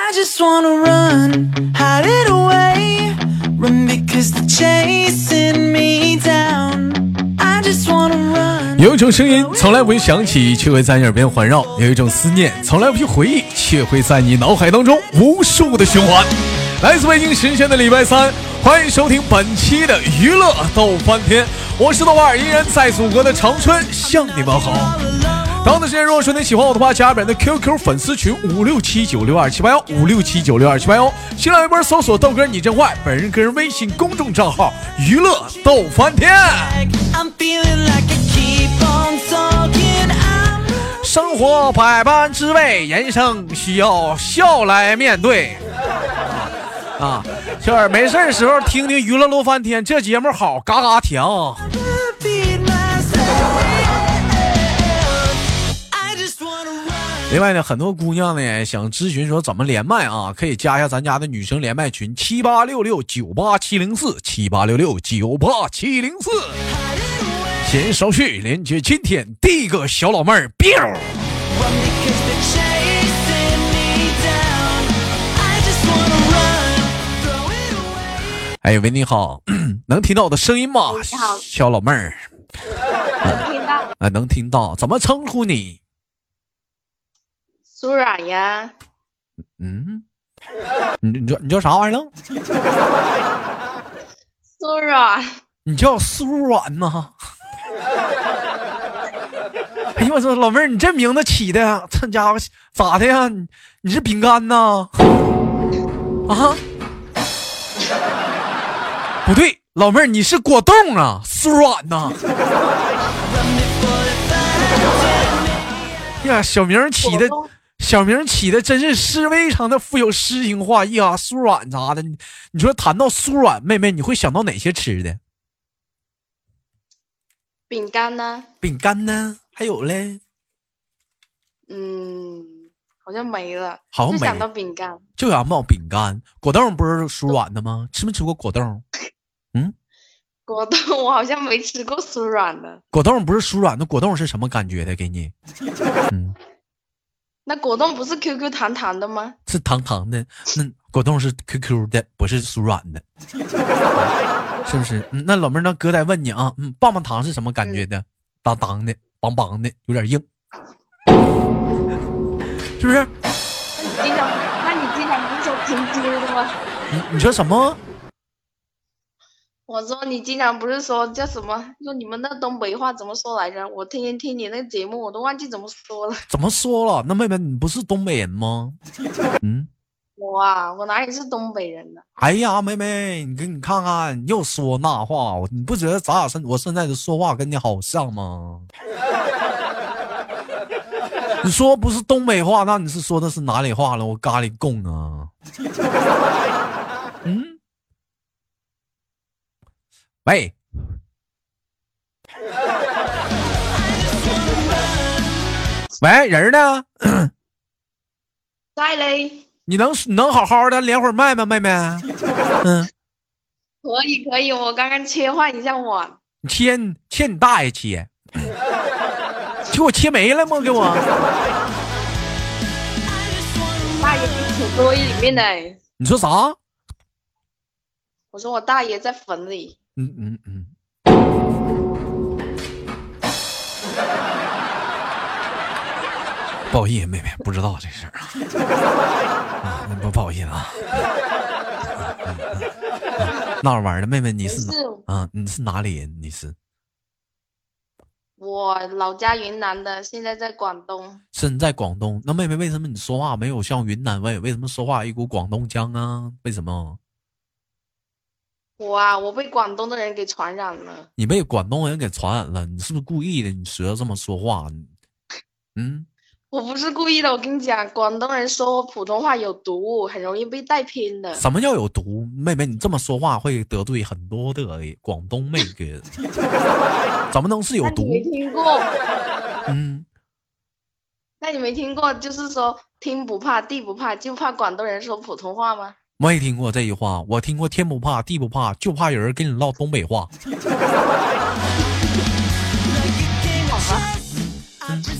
I just wanna run, hide it away. Run because they're chasing me down. I just wanna run. 有一种声音从来不会响起，却会在你耳边环绕；有一种思念从来不去回忆，却会在你脑海当中无数的循环。来自北京时间的礼拜三，欢迎收听本期的娱乐逗翻天，我是豆瓣儿，依然在祖国的长春向你们好。同样的时间，如果说你喜欢我的话，加本人的 QQ 粉丝群五六七九六二七八幺五六七九六二七八幺，新浪微博搜索豆哥你真坏，本人个人微信公众账号娱乐逗翻天。生活百般滋味，人生需要笑来面对。啊，就是没事的时候听听娱乐乐翻天，这节目好，嘎嘎甜。beat 另外呢，很多姑娘呢想咨询说怎么连麦啊，可以加一下咱家的女生连麦群七八六六九八七零四七八六六九八七零四。先手续连接今天第一个小老妹儿，biu。Run because they're chasing me down. I just wanna run. Throw it away. 哎喂，你好，能听到我的声音吗？你好小老妹儿，听到啊，能听到，怎么称呼你？苏软呀，嗯，你你叫你叫啥玩意儿了？苏软，你叫苏软呐？哎呦我操，老妹儿，你这名字起的呀，这家伙咋的呀？你你是饼干呐？啊？不对，老妹儿你是果冻啊，酥软呐？呀，小名儿起的小名起的真是是非常的富有诗情画意啊，酥软啥的。你你说谈到酥软，妹妹你会想到哪些吃的？饼干呢？饼干呢？还有嘞，嗯，好像没了，好像没就想到饼干。就想冒饼干。果冻不是酥软的吗？吃没吃过果冻？嗯果冻 我好像没吃过酥软的，果冻不是酥软的，果冻是什么感觉的？给你，嗯，那果冻不是 QQ 弹弹的吗？是糖糖的。那果冻是 QQ 的，不是酥软的，是不是？嗯，那老妹儿，那哥再问你啊，嗯，棒棒糖是什么感觉的？当当的，梆梆的，有点硬，是不是？那你经常，那你经常不是说听歌的吗？你你说什么？我说你经常不是说叫什么？说你们那东北话怎么说来着？我天天听你那个节目，我都忘记怎么说了。怎么说了？那妹妹，你不是东北人吗？嗯。我啊，我哪里是东北人呢？哎呀，妹妹，你给你看看，你又说那话，你不觉得咱俩现我现在的说话跟你好像吗？你说不是东北话，那你是说的是哪里话了？我咖喱贡啊。喂，喂，人呢？在嘞，你能你能好好的连会儿麦吗，妹妹？嗯。可以可以，我刚刚切换一下网。你切你切你大爷切，给我切没了吗？给我，大爷在土堆里面呢。你说啥？我说我大爷在坟里。嗯嗯嗯。不好意思，妹妹不知道这事儿啊，啊，那不不好意思啊。嗯嗯嗯那玩的妹妹，你是哪不是啊？你是哪里人？你是我老家云南的，现在在广东。身在广东？那妹妹为什么你说话没有像云南味？为什么说话一股广东腔啊？为什么？我啊，我被广东的人给传染了。你被广东人给传染了，你是不是故意的？你学这么说话，嗯，我不是故意的，我跟你讲，广东人说普通话有毒，很容易被带偏的。什么叫有毒？妹妹，你这么说话会得罪很多的广东妹哥，怎么能是有毒？没听过？嗯，那你没听过，就是说天不怕地不怕，就怕广东人说普通话吗？我也听过这句话，我听过天不怕地不怕，就怕有人跟你唠东北话，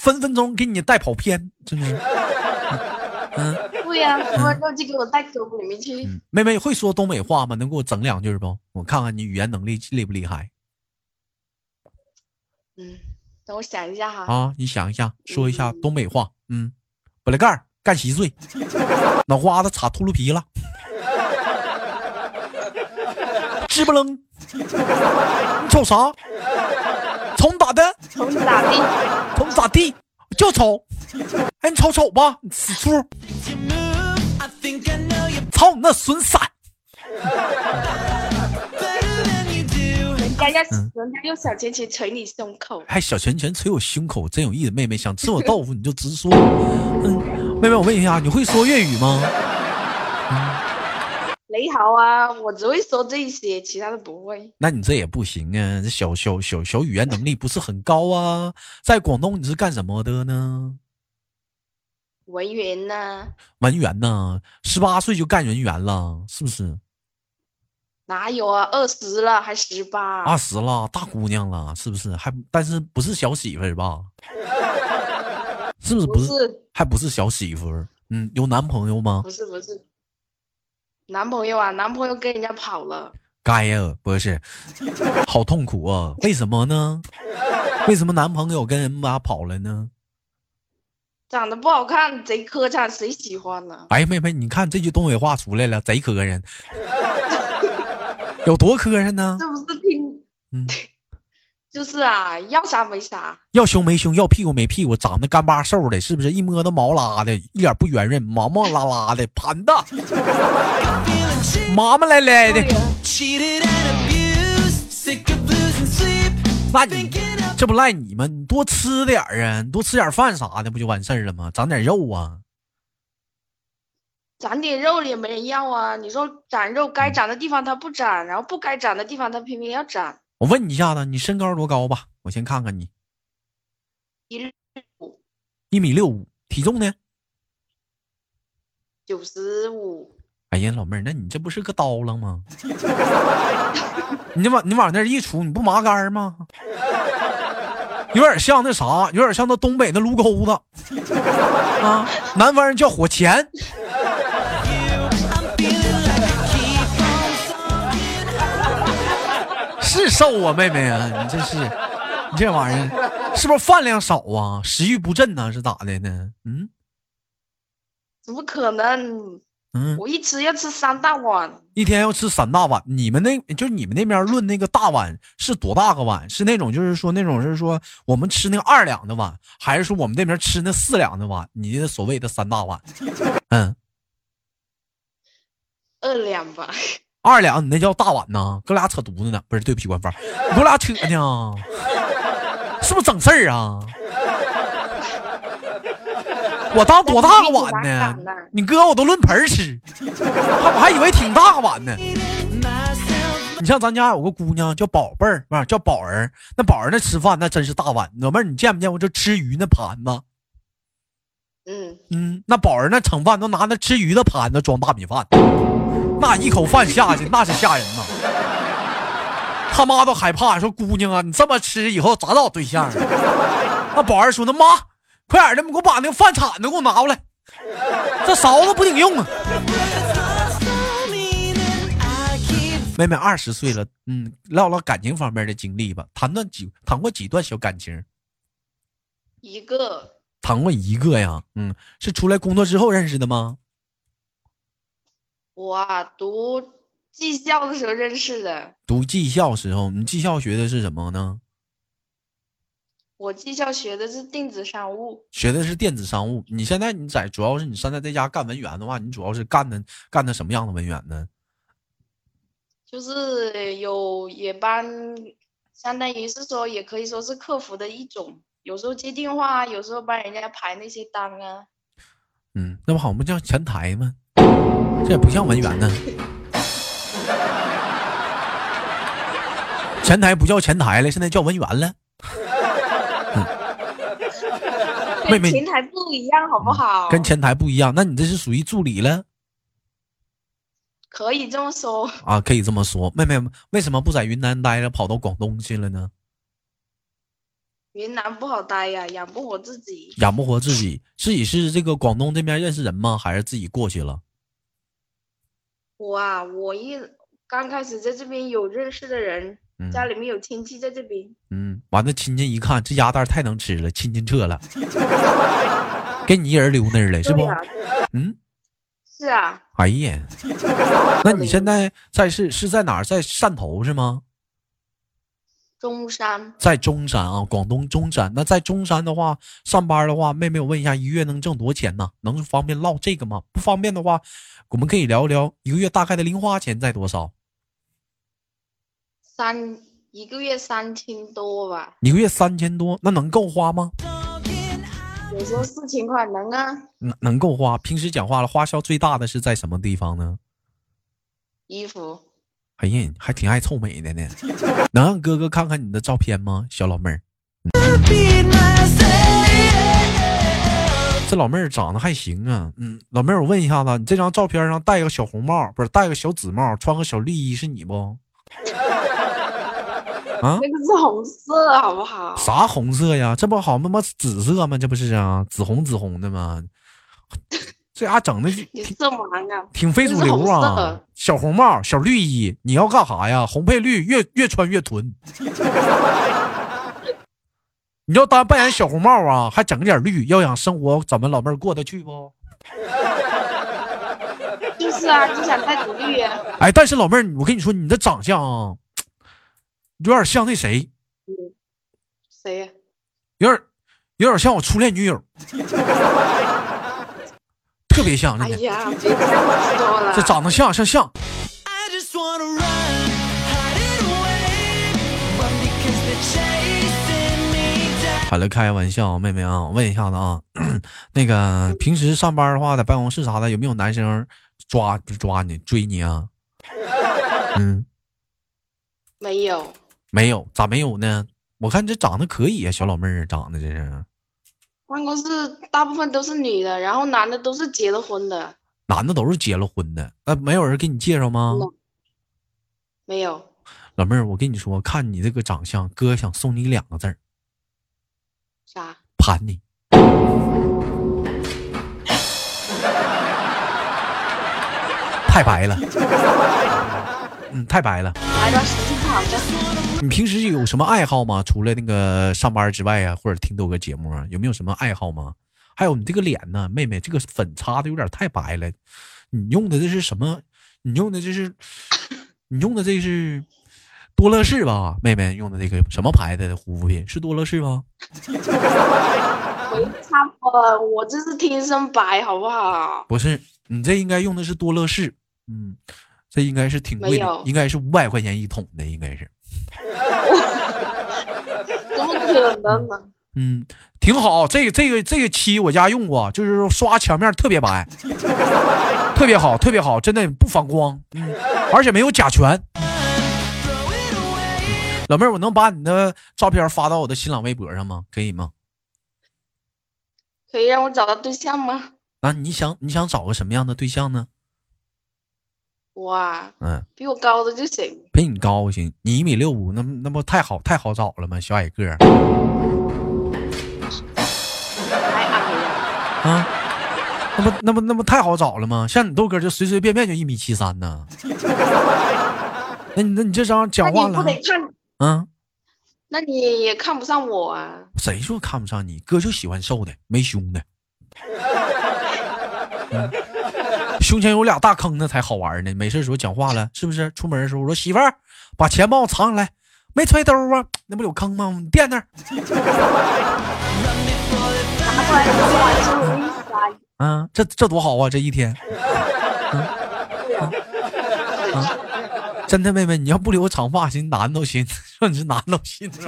分分钟给你带跑偏，真的。嗯，对对呀、他们肉就给我带沟里面去。嗯，妹妹会说东北话吗？能给我整两句不？我看看你语言能力厉不厉害嗯，等我想一下哈。啊！你想一下，说一下东北话。嗯，本来盖儿干稀碎，脑瓜子插秃噜皮了，支不楞，你瞅啥？瞅你咋的？瞅你咋地？瞅你咋地？就瞅，哎，你瞅瞅吧，你死猪操你那损色.人家要、嗯人家用小拳拳捶你胸口。还小拳拳捶我胸口，真有意思。妹妹想吃我豆腐你就直说。嗯，妹妹，我问一下，你会说粤语吗？你好啊，我只会说这些，其他的不会。那你这也不行啊，这小小小小语言能力不是很高啊。在广东你是干什么的呢？文员呢？文员呢？十八岁就干文员了，是不是？哪有啊？二十了还十八？二十了，大姑娘了，是不是？还但是不是小媳妇儿吧？是不是不是？不是，还不是小媳妇儿？嗯，有男朋友吗？不是，不是。男朋友啊，男朋友跟人家跑了。该呀，不是，好痛苦啊！为什么呢？为什么男朋友跟人妈跑了呢？长得不好看，贼磕碜，谁喜欢呢？哎呀，妹妹，你看这句东北话出来了，贼磕碜，有多磕碜呢？这不是听？嗯，就是啊，要啥没啥。要胸没胸，要屁股没屁股，长得干巴瘦的，是不是？一摸都毛拉的，一点不圆润，毛毛拉拉的，盘的，麻麻赖赖的。那你这不赖你吗？你多吃点儿啊，你多吃点饭啥的，不就完事儿了吗？长点肉啊。长点肉也没人要啊！你说长肉，该长的地方它不长，然后不该长的地方它偏偏要长。我问你一下子，你身高多高吧？我先看看你，一六五一米六五，体重呢？九十五，哎呀，老妹儿，那你这不是个刀郎吗？你这往你往那儿一杵，你不麻杆儿吗？有点像那啥，有点像那东北那撸钩子啊，南方人叫火钳。是瘦啊，妹妹啊，你这是，你这玩意儿是不是饭量少啊？食欲不振呢、是咋的呢？嗯怎么可能？嗯，我一吃要吃三大碗，一天要吃三大碗。你们那就你们那边论那个大碗是多大个碗？是那种就是说那种是说我们吃那个二两的碗，还是说我们那边吃那四两的碗？你的所谓的三大碗？嗯，二两吧。二两你那叫大碗呐？哥俩扯犊子呢？不是，对不起，官方，你给我俩扯呢？是不是整事儿啊？我当多大个碗呢你哥我都论盆儿吃，我还以为挺大碗呢。你像咱家有个姑娘叫宝贝儿，不是叫宝儿，那宝儿那吃饭那真是大碗。老妹儿，你见没见过这吃鱼那盘子？嗯，嗯，那宝儿那盛饭都拿那吃鱼的盘子装大米饭，那一口饭下去那是吓人呐。他妈都害怕，说姑娘啊，你这么吃以后咋找对象啊？那宝儿说那妈，快点的，你给我把那个饭铲子给我拿过来，这勺子不顶用啊。妹妹二十岁了，嗯，唠唠感情方面的经历吧，谈段几谈过几段小感情，一个谈过一个呀，嗯，是出来工作之后认识的吗？我啊读技校的时候认识的。读技校时候，你技校学的是什么呢？我技校学的是电子商务，学的是电子商务。你现在你在主要是你现在在家干文员的话，你主要是干的干的什么样的文员呢？就是有也帮，相当于是说也可以说是客服的一种，有时候接电话，有时候帮人家排那些单啊。嗯，那不好不叫前台吗？这也不像文员呢。前台不叫前台了，现在叫文员了。妹妹跟前台不一样，好不好？跟前台不一样，那你这是属于助理了可以这么说，啊？可以这么说。妹妹为什么不在云南待着，跑到广东去了呢？云南不好待呀，养不活自己。养不活自己，自己是这个广东这边认识人吗？还是自己过去了？我啊，我一刚开始在这边有认识的人，嗯。家里面有亲戚在这边，嗯，完了，亲戚一看这鸭蛋太能吃了，亲戚撤了，给你一人留那儿了，是不嗯，是啊，哎呀，那你现在在是是在哪儿？在汕头是吗？中山在中山啊，广东中山。那在中山的话，上班的话，妹妹，我问一下，一月能挣多少钱呢？能方便唠这个吗？不方便的话，我们可以聊一聊一个月大概的零花钱在多少？三一个月三千多吧，一个月三千多，那能够花吗？有时候四千块能啊。能能够花。平时讲话了，花销最大的是在什么地方呢？衣服哎呀，还挺爱臭美的呢。能让哥哥看看你的照片吗，小老妹儿？这老妹儿长得还行啊，嗯，老妹儿，我问一下子，你这张照片上戴个小红帽，不是戴个小紫帽，穿个小绿衣，是你不？啊？那个是红色，好不好？啥红色呀？这不好他妈紫色吗？这不是啊，紫红紫红的吗？这丫整的你色盲啊？挺非主流啊！小红帽、小绿衣，你要干啥呀？红配绿，越越穿越囤。你要当扮演小红帽啊，还整点绿，要想生活怎么老妹儿过得去不？就是啊，就想太独立啊。哎，但是老妹儿，我跟你说，你的长相啊，有点像那谁，谁呀？有点有点像我初恋女友，特别像，哎呀，别这长得像像像.好了，开玩笑，妹妹啊，我问一下子啊，那个平时上班的话，在办公室啥的，有没有男生抓不是抓你追你啊？嗯，没有，没有，咋没有呢？我看这长得可以啊，小老妹儿长得这是，办公室大部分都是女的，然后男的都是结了婚的。男的都是结了婚的，那、没有人给你介绍吗？嗯没有，老妹儿，我跟你说，看你这个长相，哥想送你两个字儿，啥？盘你。太白了，嗯，太白了。好的。你平时有什么爱好吗？除了那个上班之外啊，或者听豆哥节目啊，有没有什么爱好吗？还有你这个脸呢，妹妹，这个粉擦的有点太白了，你用的这是什么？你用的这是，你用的这是多乐士吧？妹妹用的这个什么牌子的护肤品？是多乐士吗？我差不多，我这是天生白，好不好？不是，你这应该用的是多乐士，嗯，这应该是挺贵的，应该是五百块钱一桶的，应该是，怎么可能呢？嗯，挺好。这个这个这个漆我家用过，就是刷墙面特别白，特别好，特别好，真的不反光，嗯，而且没有甲醛。老妹儿，我能把你的照片发到我的新浪微博上吗？可以吗？可以让我找到对象吗？啊，你想你想找个什么样的对象呢？哇，嗯，比我高的就行。比你高行，你一米六五，那那不太好太好找了吗？小矮个儿啊，那不那不那不太好找了吗？像你豆哥就随随便便就一米七三呢。那你那你这张讲话了？嗯，那你也看不上我啊？谁说看不上你？哥就喜欢瘦的，没胸的。嗯 胸前有俩大坑那才好玩呢。没事时候讲话了，是不是？出门的时候我说媳妇儿，把钱帮我藏起来，没揣兜啊，那不有坑吗？你垫那儿。啊？啊，这这多好啊！这一天，嗯啊啊真的，妹妹，你要不留长发，寻男都寻，说你是男都寻。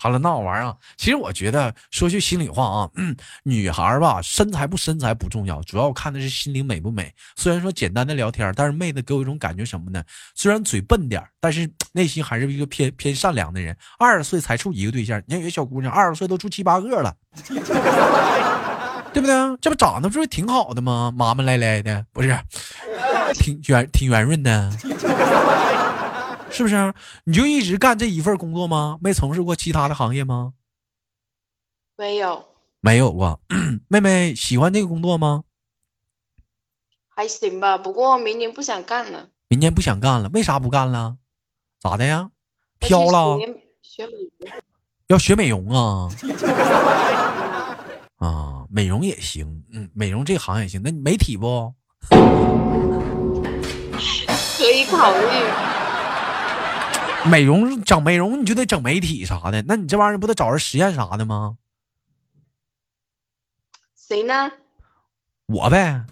好了，那我玩啊，其实我觉得说句心里话啊，嗯，女孩吧，身材不身材不重要，主要看的是心灵美不美。虽然说简单的聊天，但是妹子给我一种感觉什么呢？虽然嘴笨点但是内心还是一个偏偏善良的人。二十岁才处一个对象，你看有些小姑娘二十岁都处七八个了。对不对？这不长得不是挺好的吗？麻麻赖赖的，不是，挺圆挺圆润的，是是不是？你就一直干这一份工作吗？没从事过其他的行业吗？没有，没有过。妹妹喜欢这个工作吗？还行吧。不过明年不想干了，明年不想干了，为啥不干了？咋的呀？飘了？学学美容。要学美容啊？啊，美容也行，嗯，美容这行也行。那你媒体不？考虑。美容整美容你就得整媒体啥的，那你这玩意儿不得找人实验啥的吗？谁呢？我呗。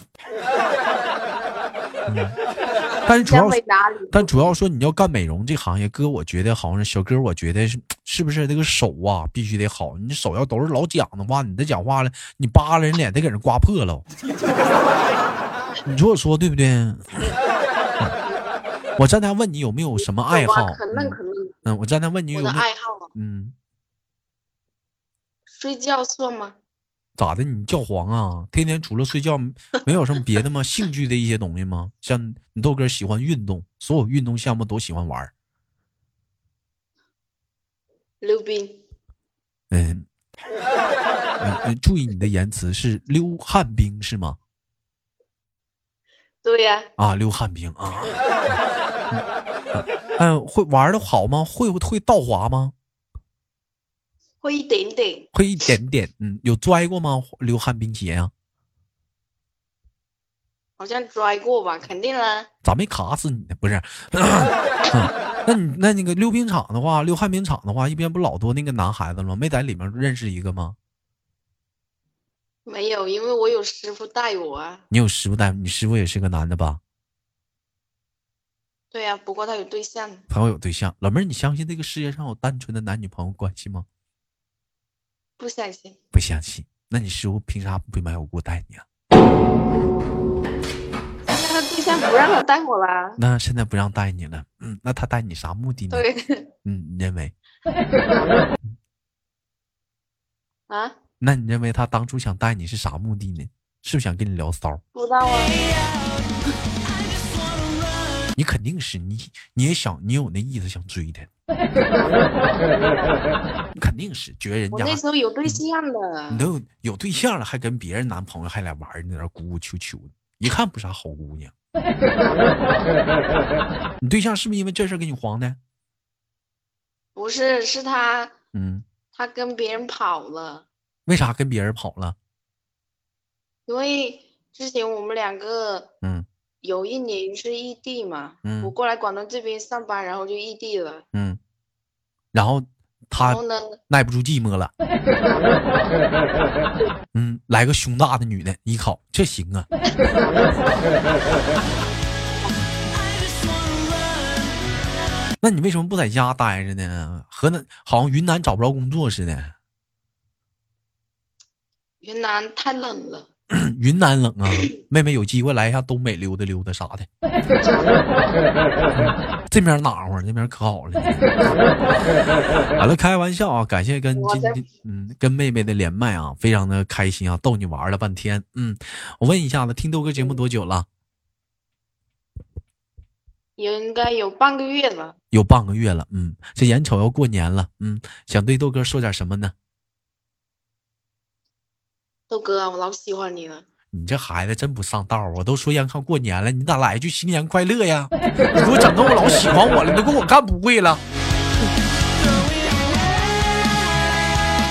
嗯但是主要？但主要说你要干美容这行业，哥，我觉得好像小哥，我觉得是是不是这个手啊必须得好？你手要都是老讲的话，你这讲话了，你扒拉人脸得给人刮破了。你说我说对不对？我刚才问你有没有什么爱好有啊？可嫩可嫩。嗯，我刚才问你有没有爱好啊，嗯，睡觉算吗？咋的？你教皇啊？天天除了睡觉，没有什么别的吗？兴趣的一些东西吗？像你豆哥喜欢运动，所有运动项目都喜欢玩儿。溜冰。嗯，嗯嗯注意你的言辞，是溜旱冰是吗？对呀、啊，溜旱冰啊。嗯，嗯会玩的好吗？会会倒滑吗？会一点点。会一点点。嗯，有摔过吗？溜旱冰鞋啊？好像摔过吧？肯定啦。咋没卡死你呢？不是，嗯 那你那那个溜冰场的话，溜旱冰场的话，一边不老多那个男孩子了吗？没在里面认识一个吗？没有，因为我有师傅带我啊。你有师傅带，你师傅也是个男的吧？对呀、不过他有对象。朋友有对象，老妹儿，你相信这个世界上有单纯的男女朋友关系吗？不相信。不相信。那你师傅凭啥不买我给我带你啊？现在他对象不让他带我啦。那现在不让带你了，嗯，那他带你啥目的呢？对。嗯，你认为？啊？那你认为他当初想带你是啥目的呢？是不是想跟你聊骚？不知道啊。你肯定是你，你也想，你有那意思想追他，肯定是觉得人家我那时候有对象了你。都有有对象了，还跟别人男朋友还来玩呢，在那儿咕咕秋秋的，一看不啥好姑娘。你对象是不是因为这事儿给你黄的？不是，是他，嗯，他跟别人跑了。为啥跟别人跑了？因为之前我们两个嗯有一年是异地嘛，嗯我过来广东这边上班，然后就异地了。嗯，然后然他后呢，耐不住寂寞了，嗯，来个胸大的女的，依靠这行啊。那你为什么不在家待着呢？河南好像云南找不着工作似的。云南太冷了。云南冷啊，妹妹有机会来一下东北溜达溜达啥的。这边暖和，这边可好了。好了，开玩笑啊，感谢跟今天嗯跟妹妹的连麦啊，非常的开心啊，逗你玩了半天。嗯，我问一下子，听豆哥节目多久了？应该有半个月了。有半个月了。嗯，这眼瞅要过年了，嗯，想对豆哥说点什么呢？豆哥啊，我老喜欢你了。你这孩子真不上道儿我都说眼看过年了，你咋来一句新年快乐呀？你给我整的我老喜欢我了，你都给我干不会了。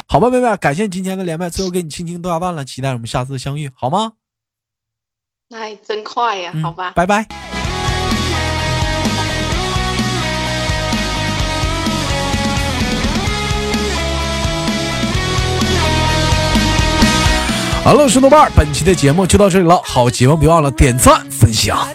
好吧，妹妹，感谢今天的连麦，最后给你轻轻剁下蛋了，期待我们下次相遇，好吗？那还真快呀，嗯好吧。拜拜。好了，石头伴，本期的节目就到这里了。好节目别忘了点赞分享。